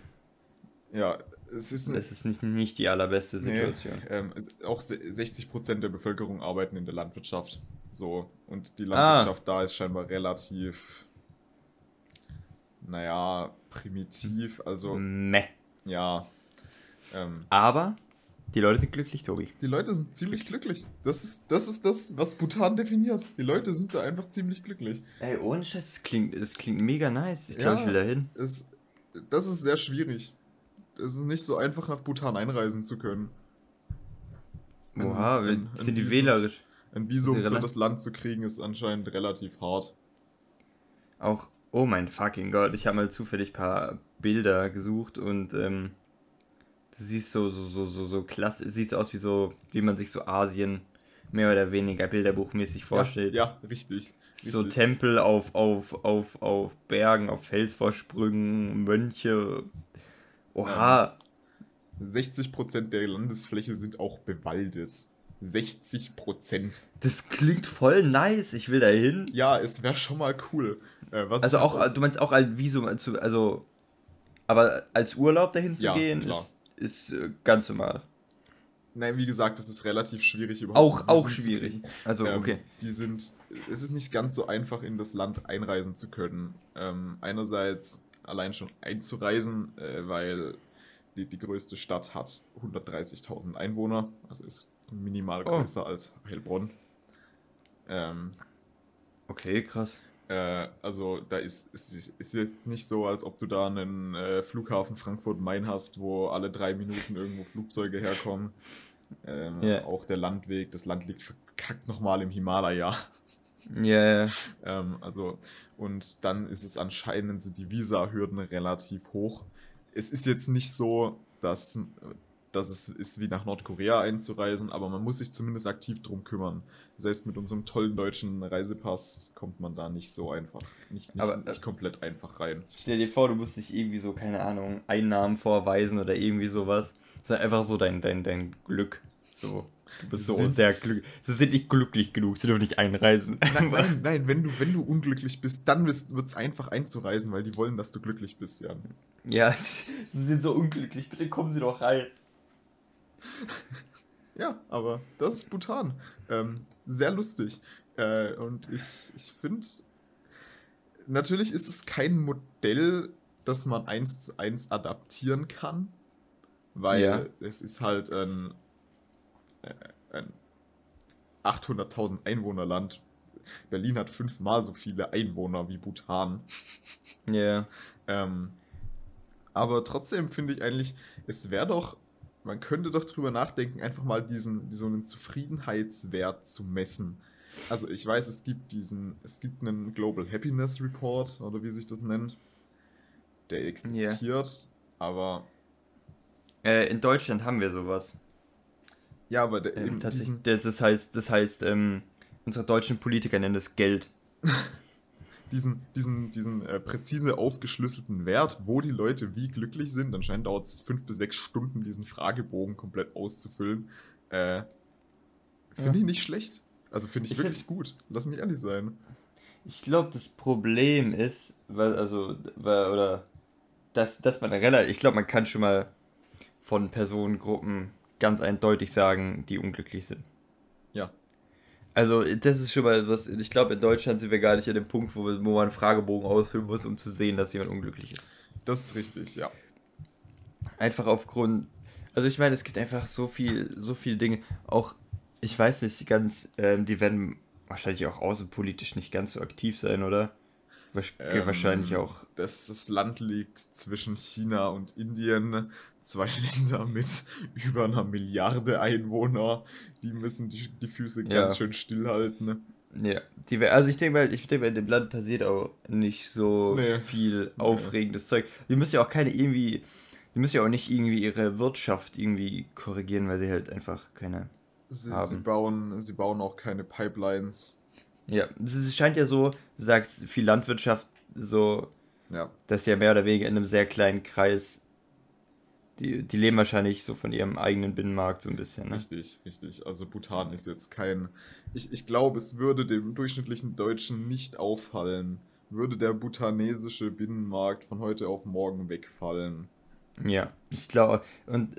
ja. Es ist das ist nicht, nicht die allerbeste Nee, Situation. ähm, es, auch se- 60% der Bevölkerung arbeiten in der Landwirtschaft. So, und die Ah. Landwirtschaft da ist scheinbar relativ, naja, primitiv. Also, Meh. ja. Ähm, Aber die Leute sind glücklich, Tobi. die Leute sind ziemlich glücklich. Das ist, das ist das, was Bhutan definiert. Die Leute sind da einfach ziemlich glücklich. Ey, ohne Scheiß, das klingt, das klingt mega nice. Ich Ja. glaube, ich will da hin. Es, das ist sehr schwierig. Es ist nicht so einfach, nach Bhutan einreisen zu können. Oha, ein- ein sind die Visum. wählerisch? Ein Visum für das Land zu kriegen, ist anscheinend relativ hart. Auch, oh mein fucking Gott, ich habe mal zufällig ein paar Bilder gesucht und ähm, du siehst so, so, so, so, so klasse, sieht aus wie so, wie man sich so Asien mehr oder weniger bilderbuchmäßig vorstellt. Ja, ja richtig. So richtig. Tempel auf, auf, auf, auf Bergen, auf Felsvorsprüngen, Mönche. Oha. 60% der Landesfläche sind auch bewaldet. 60%. Das klingt voll nice. Ich will da hin. Ja, es wäre schon mal cool. Äh, Also auch, du meinst auch als Visum, also, aber als Urlaub dahin zu Ja, gehen, klar. ist, ist äh, ganz normal. Nein, wie gesagt, es ist relativ schwierig überhaupt. Auch, auch schwierig. Also, Ähm, okay. Die sind, es ist nicht ganz so einfach, in das Land einreisen zu können. Ähm, einerseits allein schon einzureisen, äh, weil die, die größte Stadt hat 130.000 Einwohner, also ist minimal Oh. größer als Heilbronn. Ähm, Okay, krass. Äh, also da ist es ist, jetzt nicht so, als ob du da einen äh, Flughafen Frankfurt-Main hast, wo alle drei Minuten irgendwo Flugzeuge herkommen. Ähm, Ja. Auch der Landweg, das Land liegt verkackt nochmal im Himalaya. Ja, ja. Ähm, also, und dann ist es anscheinend, sind die Visa-Hürden relativ hoch. Es ist jetzt nicht so, dass, dass es ist wie nach Nordkorea einzureisen, aber man muss sich zumindest aktiv drum kümmern. Selbst mit unserem tollen deutschen Reisepass kommt man da nicht so einfach, nicht, nicht, Aber, äh, nicht komplett einfach rein. Stell dir vor, du musst dich irgendwie so, keine Ahnung, Einnahmen vorweisen oder irgendwie sowas. Das ist einfach so dein, dein, dein Glück. So. Du bist so sind- sehr glücklich. Sie sind nicht glücklich genug, sie dürfen nicht einreisen. Nein, nein, nein, wenn du, wenn du unglücklich bist, dann wird es einfach einzureisen, weil die wollen, dass du glücklich bist, Jan. Ja, sie sind so unglücklich. Bitte kommen sie doch rein. Ja, aber das ist Bhutan. Ähm, sehr lustig. Äh, und ich, ich finde, natürlich ist es kein Modell, das man eins zu eins adaptieren kann, weil Ja. es ist halt ein, äh, ein 800.000 Einwohnerland. Berlin hat fünfmal so viele Einwohner wie Bhutan. Ja. Ähm, aber trotzdem finde ich eigentlich, es wäre doch, man könnte doch drüber nachdenken, einfach mal diesen, so einen Zufriedenheitswert zu messen. Also ich weiß, es gibt diesen, es gibt einen Global Happiness Report oder wie sich das nennt. Der existiert. Aber. Äh, in Deutschland haben wir sowas. Ja, aber der, Ähm, tatsächlich, diesen, das heißt, das heißt, ähm, unsere deutschen Politiker nennen das Geld. diesen, diesen, diesen äh, präzise aufgeschlüsselten Wert, wo die Leute wie glücklich sind, anscheinend dauert es fünf bis sechs Stunden, diesen Fragebogen komplett auszufüllen. Äh, finde Ja. ich nicht schlecht. Also finde ich, Ich wirklich gut. Lass mich ehrlich sein. Ich glaube, das Problem ist, weil, also, weil, oder, dass, dass man relativ, ich glaube, man kann schon mal von Personengruppen ganz eindeutig sagen, die unglücklich sind. Also, das ist schon mal was, ich glaube, in Deutschland sind wir gar nicht an dem Punkt, wo, wir, wo man einen Fragebogen ausfüllen muss, um zu sehen, dass jemand unglücklich ist. Das ist richtig, ja. Einfach aufgrund, also ich meine, es gibt einfach so viel, so viele Dinge, auch, ich weiß nicht ganz, ähm, die werden wahrscheinlich auch außenpolitisch nicht ganz so aktiv sein, oder? Ähm, wahrscheinlich auch. Das, das Land liegt zwischen China und Indien. Zwei Länder mit über einer Milliarde Einwohner. Die müssen die, die Füße Ja. ganz schön stillhalten. Ja, die, also ich denke mal, ich denke mal, in dem Land passiert auch nicht so Nee. viel aufregendes Zeug. Die müssen ja auch keine irgendwie, die müssen ja auch nicht irgendwie ihre Wirtschaft irgendwie korrigieren, weil sie halt einfach keine. Sie, sie, Haben. bauen, sie bauen auch keine Pipelines. Ja, es scheint ja so, du sagst viel Landwirtschaft, so, Ja, dass ja mehr oder weniger in einem sehr kleinen Kreis. Die, die leben wahrscheinlich so von ihrem eigenen Binnenmarkt so ein bisschen, ne? richtig, richtig. Also Bhutan ist jetzt kein. Ich, ich glaube, es würde dem durchschnittlichen Deutschen nicht auffallen, würde der bhutanesische Binnenmarkt von heute auf morgen wegfallen. Ja, ich glaube, und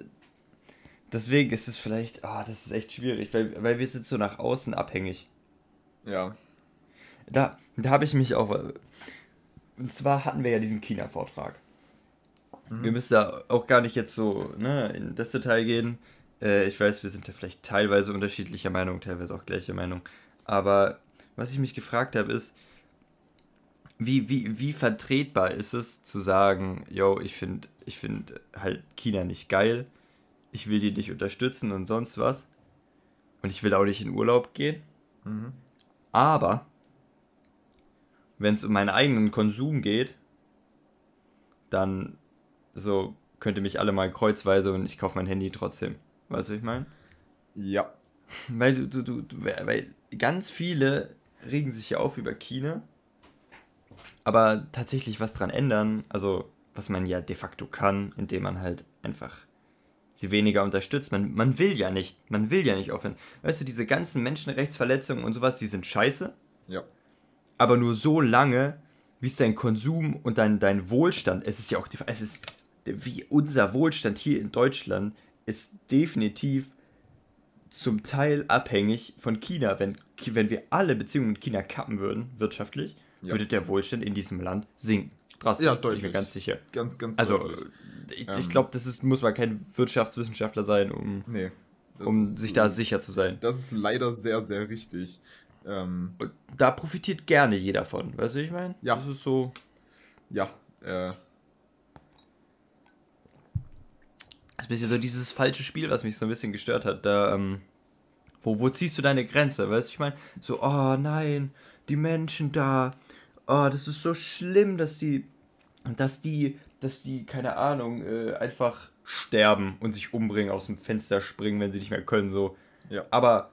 deswegen ist es vielleicht, ah, das ist echt schwierig, weil, weil wir sind so nach außen abhängig. Ja, Da, da habe ich mich auch. Und zwar hatten wir ja diesen China-Vortrag. Mhm. Wir müssen da auch gar nicht jetzt so ne, in das Detail gehen. Äh, ich weiß, wir sind da vielleicht teilweise unterschiedlicher Meinung, teilweise auch gleicher Meinung. Aber was ich mich gefragt habe, ist, wie, wie, wie vertretbar ist es zu sagen, yo, ich finde ich find halt China nicht geil, ich will die nicht unterstützen und sonst was. Und ich will auch nicht in Urlaub gehen. Mhm. Aber wenn es um meinen eigenen Konsum geht, dann so könnt ihr mich alle mal kreuzweise und ich kaufe mein Handy trotzdem. Weißt du, was ich meine? Ja. Weil du, du, du, du, weil ganz viele regen sich ja auf über China, aber tatsächlich was dran ändern, also was man ja de facto kann, indem man halt einfach sie weniger unterstützt. Man, man will ja nicht, man will ja nicht aufhören. Weißt du, diese ganzen Menschenrechtsverletzungen und sowas, die sind scheiße, Ja. aber nur so lange, wie es dein Konsum und dein, dein Wohlstand, es ist ja auch, die- es ist, wie unser Wohlstand hier in Deutschland ist definitiv zum Teil abhängig von China. Wenn, wenn wir alle Beziehungen mit China kappen würden, wirtschaftlich, Ja. würde der Wohlstand in diesem Land sinken. Drastisch, Ja, bin ich mir deutlich. ganz sicher. Ganz, ganz Also, deutlich. ich, Ähm. ich glaube, das ist, muss man kein Wirtschaftswissenschaftler sein, um, Nee. um ist- sich da sicher zu sein. Das ist leider sehr, sehr richtig. Ähm, Und da profitiert gerne jeder von, weißt du, wie ich meine? Ja. Das ist so. ja, äh, Das ist ein bisschen so dieses falsche Spiel, was mich so ein bisschen gestört hat. Da, ähm, wo, wo ziehst du deine Grenze? Weißt du, ich meine, so, oh nein, die Menschen da, oh, das ist so schlimm, dass die, dass die, dass die, keine Ahnung, äh, einfach sterben und sich umbringen, aus dem Fenster springen, wenn sie nicht mehr können, so. ja. Aber,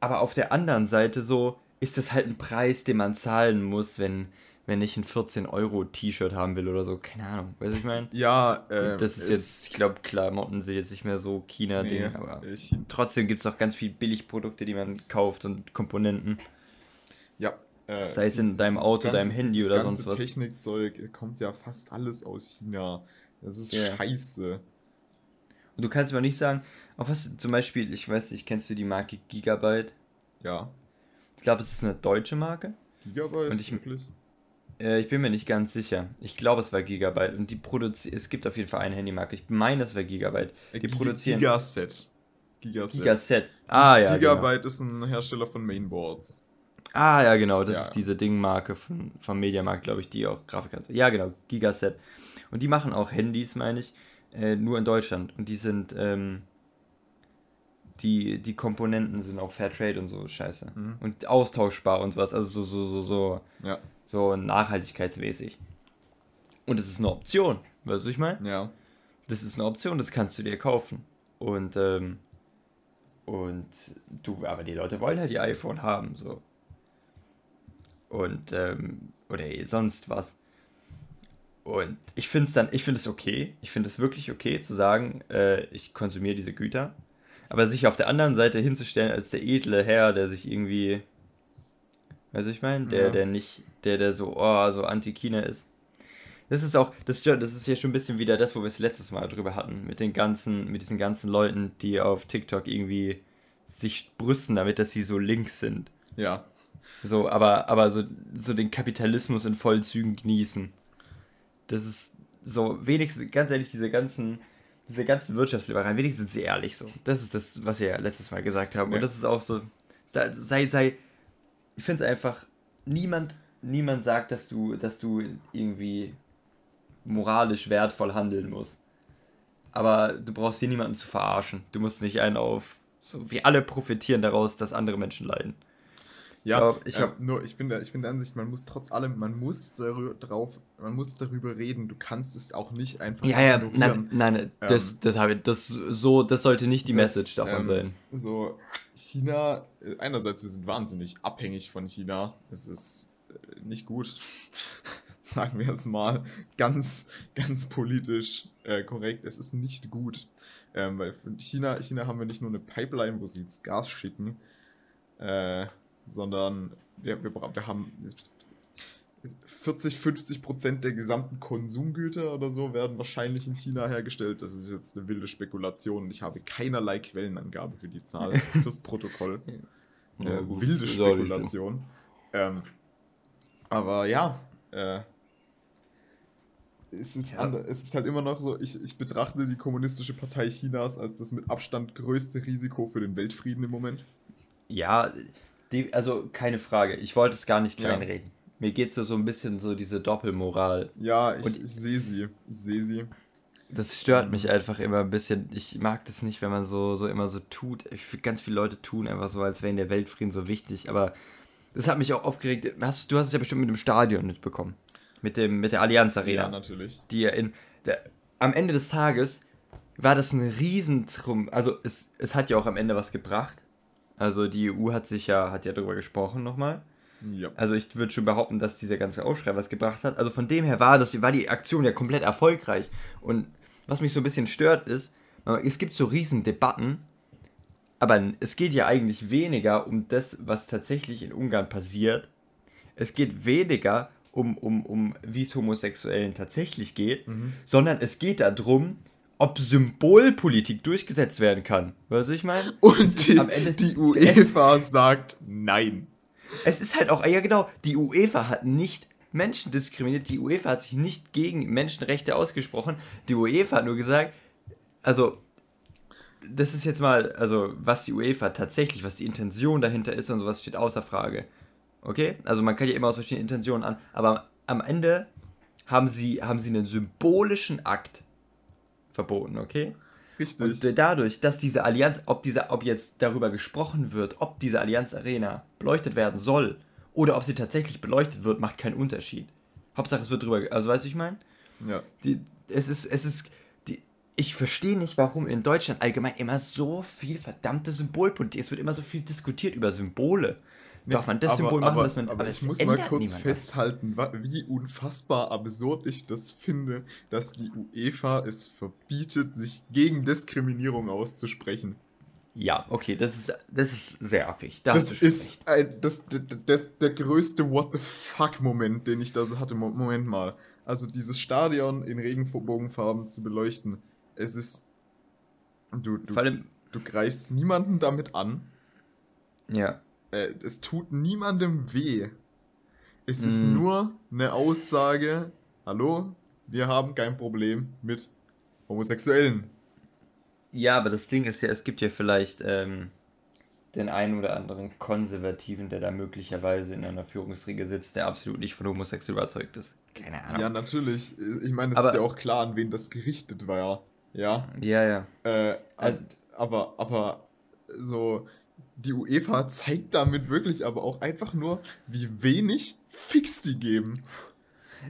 aber auf der anderen Seite so, ist das halt ein Preis, den man zahlen muss, wenn, wenn ich ein 14-Euro-T-Shirt haben will oder so. Keine Ahnung, weißt du, ich meine? Ja, äh, Das ist jetzt, ich glaube, Klamotten sind jetzt nicht mehr so China-Ding, nee, aber ich, trotzdem gibt es auch ganz viel Billigprodukte, die man kauft und Komponenten. ja. Äh, Sei es in deinem Auto, deinem Handy oder ganze sonst was. Technikzeug äh, kommt ja fast alles aus China. Das ist Ja. scheiße. Und du kannst mir auch nicht sagen, auf was zum Beispiel, ich weiß nicht, kennst du die Marke Gigabyte? Ja. Ich glaube, es ist eine deutsche Marke. Gigabyte, Und ich- wirklich? Äh, ich bin mir nicht ganz sicher. Ich glaube, es war Gigabyte. Und die produzieren, es gibt auf jeden Fall eine Handymarke. Ich meine, es war Gigabyte. Äh, Die Giga- produzieren Gigaset. Gigaset. Gigaset. Ah, ja. Genau. Gigabyte ist ein Hersteller von Mainboards. Ah, ja, genau. Das Ja. ist diese Dingmarke von, vom Mediamarkt, glaube ich, die auch Grafik hat. Ja, genau. Gigaset. Und die machen auch Handys, meine ich, äh, nur in Deutschland. Und die sind, ähm, die, die Komponenten sind auch Fairtrade und so Scheiße. Mhm. Und austauschbar und sowas. Also so, so, so, so, Ja. so nachhaltigkeitsmäßig. Und es ist eine Option. Weißt du, ich meine? Ja. Das ist eine Option, das kannst du dir kaufen. Und, ähm, und du, aber die Leute wollen halt ihr iPhone haben, so. Und, ähm, oder sonst was. Und ich finde es dann, ich finde es okay, ich finde es wirklich okay zu sagen, äh, ich konsumiere diese Güter. Aber sich auf der anderen Seite hinzustellen als der edle Herr, der sich irgendwie, weißt du, ich meine, der, Ja. der nicht, der, der so, oh, so anti-China ist. Das ist auch, das, das ist ja schon ein bisschen wieder das, wo wir es letztes Mal drüber hatten, mit den ganzen, mit diesen ganzen Leuten, die auf TikTok irgendwie sich brüsten damit, dass sie so links sind. Ja. So, aber, aber so, so den Kapitalismus in Vollzügen genießen. Das ist so, wenigstens, ganz ehrlich, diese ganzen, diese ganzen Wirtschaftsliberalen, wenigstens sind sie ehrlich so. Das ist das, was wir ja letztes Mal gesagt haben. Ja. Und das ist auch so, sei, sei, sei ich finde es einfach, niemand, niemand sagt, dass du, dass du irgendwie moralisch wertvoll handeln musst. Aber du brauchst hier niemanden zu verarschen. Du musst nicht einen auf, so, wir alle profitieren daraus, dass andere Menschen leiden. Ja, ich hab- nur ich bin der ich bin der Ansicht, man muss trotz allem, man muss darüber drauf, man muss darüber reden. Du kannst es auch nicht einfach Ja, ja, nein, nein, das, das habe ich, das so, das sollte nicht die Das, Message davon ähm, sein. So, China, äh, einerseits, wir sind wahnsinnig abhängig von China. Es ist äh, nicht gut, sagen wir es mal, ganz, ganz politisch äh, korrekt. Es ist nicht gut. Ähm, weil von China, China haben wir nicht nur eine Pipeline, wo sie das Gas schicken, äh, sondern wir, wir, wir haben 40, 50 Prozent der gesamten Konsumgüter oder so werden wahrscheinlich in China hergestellt. Das ist jetzt eine wilde Spekulation und ich habe keinerlei Quellenangabe für die Zahl fürs Protokoll. Ja, äh, wilde Spekulation. Ähm, aber ja, äh, es, ist Ja. es ist halt immer noch so, ich, ich betrachte die Kommunistische Partei Chinas als das mit Abstand größte Risiko für den Weltfrieden im Moment. Ja, die, also keine Frage. Ich wollte es gar nicht Ja. kleinreden. Mir geht es so ein bisschen so diese Doppelmoral. Ja, ich, ich sehe sie. Ich sehe sie. Das stört mich einfach immer ein bisschen. Ich mag das nicht, wenn man so, so immer so tut. Ich ganz viele Leute tun einfach so, als wäre der Weltfrieden so wichtig. Aber das hat mich auch aufgeregt. Hast, du hast es ja bestimmt mit dem Stadion mitbekommen. Mit, dem, mit der Allianz Arena. Ja, natürlich. die ja in der, am Ende des Tages war das ein Riesentrum. Also es, es hat ja auch am Ende was gebracht. Also die EU hat sich ja, hat ja darüber gesprochen nochmal. Ja. Also ich würde schon behaupten, dass dieser ganze Aufschrei was gebracht hat. Also von dem her war das, war die Aktion ja komplett erfolgreich. Und was mich so ein bisschen stört ist, es gibt so riesen Debatten, aber es geht ja eigentlich weniger um das, was tatsächlich in Ungarn passiert. Es geht weniger um, um, um wie es Homosexuellen tatsächlich geht, Mhm. sondern es geht darum, ob Symbolpolitik durchgesetzt werden kann. Weißt du, ich meine? Es Und die, am Ende- die UEFA sagt nein. Es ist halt auch, ja genau, die UEFA hat nicht Menschen diskriminiert, die UEFA hat sich nicht gegen Menschenrechte ausgesprochen, die UEFA hat nur gesagt, also, das ist jetzt mal, also, was die UEFA tatsächlich, was die Intention dahinter ist und sowas steht außer Frage. Okay? Also, man kann ja immer aus verschiedenen Intentionen an, aber am Ende haben sie, haben sie einen symbolischen Akt verboten, okay? Richtig. Und äh, dadurch, dass diese Allianz, ob, diese, ob jetzt darüber gesprochen wird, ob diese Allianz Arena beleuchtet werden soll oder ob sie tatsächlich beleuchtet wird, macht keinen Unterschied. Hauptsache es wird drüber, also weißt du, ich meine? ja. Die, es ist, es ist, die, ich verstehe nicht, warum in Deutschland allgemein immer so viel verdammte Symbolpolitik, es wird immer so viel diskutiert über Symbole. Darf man das aber, Symbol machen, aber, dass man, aber es ich muss mal kurz festhalten, wie unfassbar absurd ich das finde, dass die UEFA es verbietet, sich gegen Diskriminierung auszusprechen. Ja, okay, das ist, das ist sehr affig. Da Das ist ein, das, das, das, der größte What the fuck Moment, den ich da so hatte. Mo- Moment mal. Also dieses Stadion in Regenbogenfarben zu beleuchten, es ist. Du, du, du greifst niemanden damit an. ja. Äh, es tut niemandem weh. Es ist Mm. nur eine Aussage, hallo, wir haben kein Problem mit Homosexuellen. Ja, aber das Ding ist ja, es gibt ja vielleicht ähm, den einen oder anderen Konservativen, der da möglicherweise in einer Führungsriege sitzt, der absolut nicht von homosexuell überzeugt ist. Keine Ahnung. Ja, natürlich. Ich meine, es Aber- ist ja auch klar, an wen das gerichtet war. Ja. ja. ja. Äh, Also- aber, aber so, die UEFA zeigt damit wirklich aber auch einfach nur, wie wenig Fix sie geben.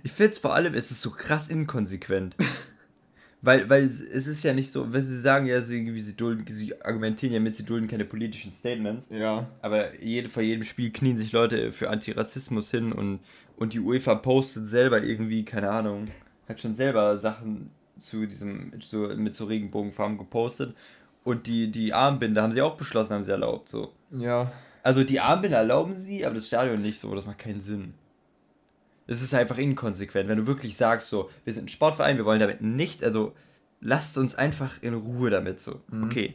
Ich finde es vor allem, es ist so krass inkonsequent. weil, weil es ist ja nicht so, wenn sie sagen, ja, sie, sie, dulden, sie argumentieren ja mit, sie dulden keine politischen Statements. Ja. Aber jede, vor jedem Spiel knien sich Leute für Antirassismus hin und, und die UEFA postet selber irgendwie, keine Ahnung, hat schon selber Sachen zu diesem, so, mit so Regenbogenfarben gepostet. Und die, die Armbinde haben sie auch beschlossen, haben sie erlaubt, so. Ja. Also die Armbinde erlauben sie, aber das Stadion nicht so, das macht keinen Sinn. Es ist einfach inkonsequent, wenn du wirklich sagst, so, wir sind ein Sportverein, wir wollen damit nicht, also lasst uns einfach in Ruhe damit so. Mhm. Okay.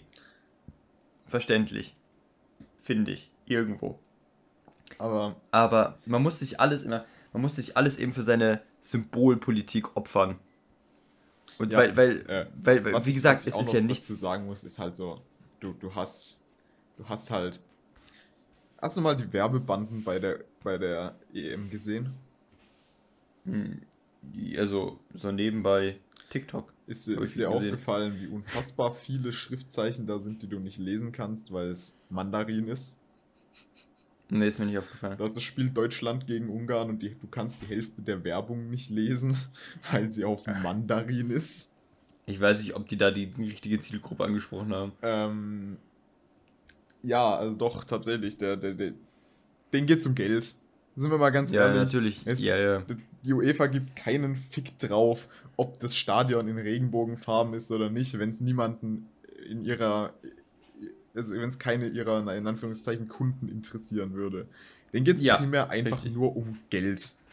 Verständlich. Finde ich. Irgendwo. Aber Aber man muss sich alles immer, man muss sich alles eben für seine Symbolpolitik opfern. Und Ja, weil, weil, äh, weil, weil was wie gesagt, was ich es auch ist noch ja nichts. sagen muss, ist halt so, du, du hast, du hast halt, hast du mal die Werbebanden bei der, bei der EM gesehen? Also, so nebenbei TikTok. Ist, ist dir gesehen. aufgefallen, wie unfassbar viele Schriftzeichen da sind, die du nicht lesen kannst, weil es Mandarin ist? Nee, ist mir nicht aufgefallen. Du hast das Spiel Deutschland gegen Ungarn und die, du kannst die Hälfte der Werbung nicht lesen, weil sie auf Mandarin ist. Ich weiß nicht, ob die da die richtige Zielgruppe angesprochen haben. Ähm, ja, also doch, tatsächlich, der, der, der, denen geht's um Geld. Sind wir mal ganz Ja, ehrlich. natürlich. Es, Ja, ja. Die UEFA gibt keinen Fick drauf, ob das Stadion in Regenbogenfarben ist oder nicht, wenn es niemanden in ihrer, also wenn es keine ihrer, in Anführungszeichen, Kunden interessieren würde. Denen geht es Ja, primär einfach richtig. nur um Geld.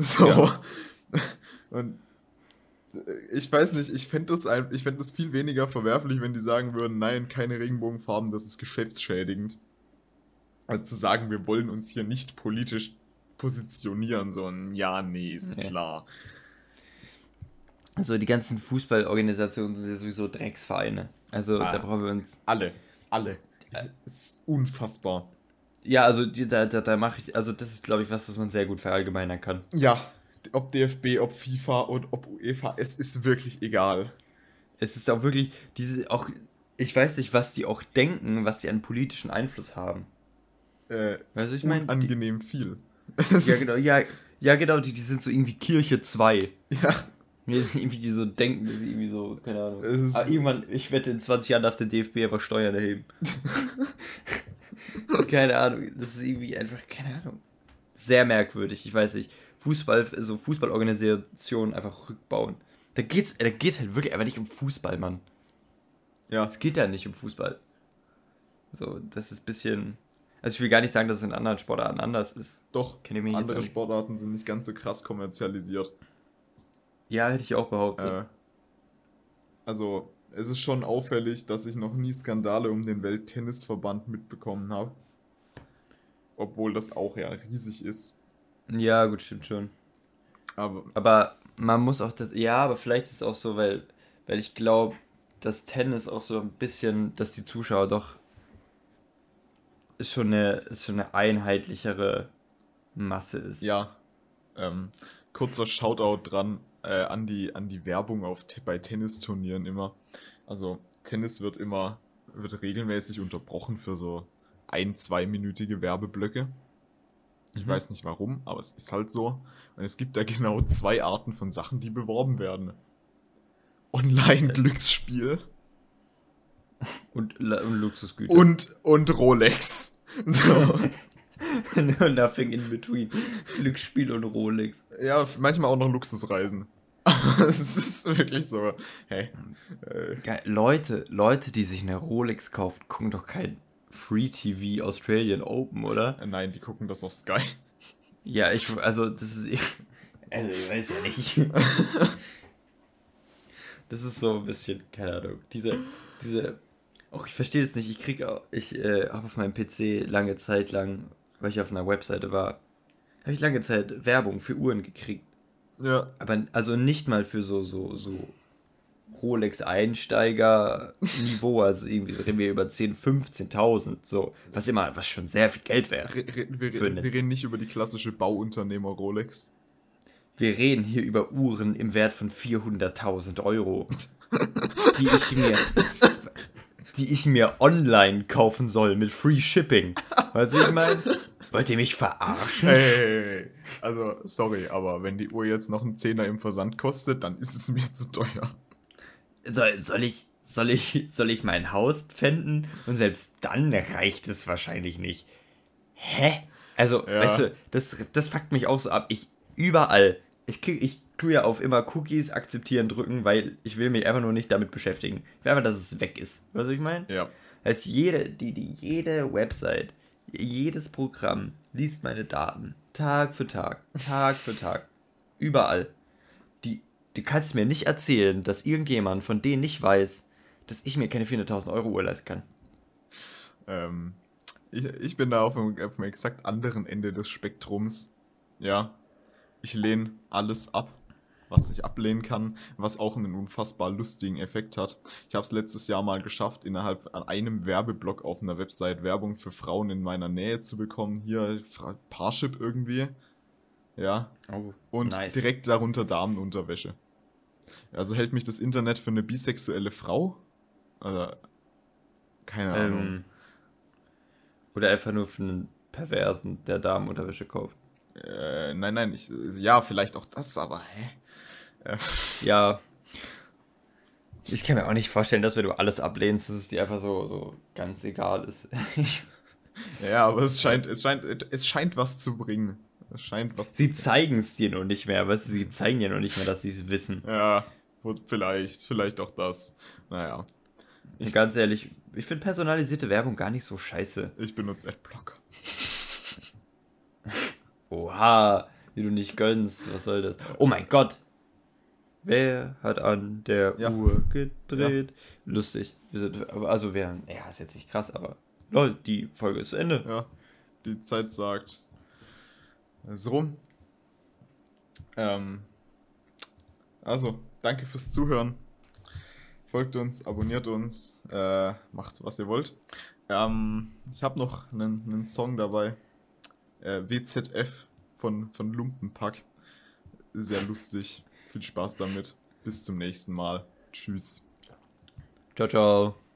So. Ja. Und äh, ich weiß nicht, ich fände das, ich fänd das viel weniger verwerflich, wenn die sagen würden, nein, keine Regenbogenfarben, das ist geschäftsschädigend. Also zu sagen, wir wollen uns hier nicht politisch positionieren, so ein Ja, nee, ist Nee. klar. Also die ganzen Fußballorganisationen sind ja sowieso Drecksvereine. Also Ah. da brauchen wir uns. Alle, alle. Ich, ist unfassbar. Ja, also da, da, da mache ich, also das ist glaube ich was, was man sehr gut verallgemeinern kann. Ja, ob DFB, ob FIFA und ob UEFA, es ist wirklich egal. Es ist auch wirklich diese auch, ich weiß nicht, was die auch denken, was die an politischen Einfluss haben. Äh, Weißt du, ich meine, unangenehm viel. ja genau, ja, ja genau, die, die sind so irgendwie Kirche 2. Ja, Das sind irgendwie die so denken, dass sie irgendwie so, keine Ahnung. Ist- Aber irgendwann, ich wette, in 20 Jahren darf der DFB einfach Steuern erheben. keine Ahnung, das ist irgendwie einfach, keine Ahnung. Sehr merkwürdig, ich weiß nicht. Fußball, also Fußballorganisationen einfach rückbauen. Da geht's, da geht's halt wirklich einfach nicht um Fußball, Mann. ja. Es geht ja nicht um Fußball. So, das ist ein bisschen. Also ich will gar nicht sagen, dass es in anderen Sportarten anders ist. Doch, andere. Sportarten sind nicht ganz so krass kommerzialisiert. Ja, hätte ich auch behauptet. Äh, also, es ist schon auffällig, dass ich noch nie Skandale um den Welttennisverband mitbekommen habe. Obwohl das auch ja riesig ist. Ja, gut, stimmt schon. Aber Aber man muss auch das. Ja, aber vielleicht ist es auch so, weil, weil ich glaube, dass Tennis auch so ein bisschen, dass die Zuschauer doch schon eine, ist schon eine einheitlichere Masse ist. ja, ähm, kurzer Shoutout dran äh, an, die, an die Werbung auf, bei Tennisturnieren immer. Also, Tennis wird immer, wird regelmäßig unterbrochen für so ein-, zweiminütige Werbeblöcke. Ich Mhm. weiß nicht warum, aber es ist halt so. Und es gibt da genau zwei Arten von Sachen, die beworben werden. Online-Glücksspiel Und, und Luxusgüter. und, und Rolex. So. Nothing in between. Glücksspiel und Rolex. ja, manchmal auch noch Luxusreisen. Es ist wirklich so. Hey. Äh, Geil. Leute, Leute, die sich eine Rolex kaufen, gucken doch kein Free TV Australian Open, oder? nein, die gucken das auf Sky. Ja, ich, also, das ist. Also, ich weiß ja nicht. Das ist so ein bisschen, keine Ahnung. Diese, diese. Auch ich verstehe es nicht. Ich krieg auch, ich äh, habe auf meinem PC lange Zeit lang, weil ich auf einer Webseite war, habe ich lange Zeit Werbung für Uhren gekriegt. Ja, Aber also nicht mal für so, so, so Rolex-Einsteiger-Niveau, also irgendwie so reden wir über 10.000, 15.000, so, was immer, was schon sehr viel Geld wäre. re, wir, eine- wir reden nicht über die klassische Bauunternehmer Rolex. Wir reden hier über Uhren im Wert von 400.000 Euro, die ich mir, die ich mir online kaufen soll mit Free Shipping. Weißt du, wie ich meine? Wollt ihr mich verarschen? Hey. Also, sorry, aber wenn die Uhr jetzt noch einen Zehner im Versand kostet, dann ist es mir zu teuer. Soll, soll ich, soll ich, soll ich mein Haus pfänden? Und selbst dann reicht es wahrscheinlich nicht. Hä? Also, Ja. weißt du, das, das fuckt mich auch so ab. Ich überall. Ich, krieg- ich tue ja auf immer Cookies akzeptieren drücken, weil ich will mich einfach nur nicht damit beschäftigen. Ich will einfach, dass es weg ist. Weißt du, was ich meine? Ja. Heißt, jede, die, die, jede Website, jedes Programm liest meine Daten. Tag für Tag, Tag für Tag. Überall. Die, du kannst mir nicht erzählen, dass irgendjemand von denen nicht weiß, dass ich mir keine 400.000 Euro Uhr leisten kann. Ähm, ich, ich bin da auf dem, auf dem exakt anderen Ende des Spektrums. Ja. Ich lehne alles ab, was ich ablehnen kann, was auch einen unfassbar lustigen Effekt hat. Ich habe es letztes Jahr mal geschafft, innerhalb an einem Werbeblock auf einer Website Werbung für Frauen in meiner Nähe zu bekommen. Hier Parship irgendwie. Ja. Oh, Und nice. direkt darunter Damenunterwäsche. Also hält mich das Internet für eine bisexuelle Frau? Also, keine Ahnung. Ähm, oder einfach nur für einen Perversen, der Damenunterwäsche kauft. Äh, nein, nein, ich, ja, vielleicht auch das, aber hä? Äh, Ja. Ich kann mir auch nicht vorstellen, dass wenn du alles ablehnst, dass es dir einfach so, so ganz egal ist. ja, aber es scheint, es scheint, es scheint was zu bringen. Es scheint was sie zeigen es dir noch nicht mehr, du, sie zeigen dir noch nicht mehr, dass sie es wissen. Ja, vielleicht, vielleicht auch das. Naja, Und ganz ehrlich, ich finde personalisierte Werbung gar nicht so scheiße. ich benutze Adblocker. Oha, wie du nicht gönnst, was soll das? Oh mein Gott! Wer hat an der Ja. Uhr gedreht? Lustig. Wir sind, also wir, ja, ist jetzt nicht krass, aber lol, die Folge ist zu Ende. Ja, die Zeit sagt. So. Ähm, also, danke fürs Zuhören. Folgt uns, abonniert uns, äh, macht was ihr wollt. Ähm, ich habe noch einen, einen Song dabei. Äh, WZF von, von Lumpenpack. Sehr lustig. Viel Spaß damit. Bis zum nächsten Mal. Tschüss. Ciao, ciao.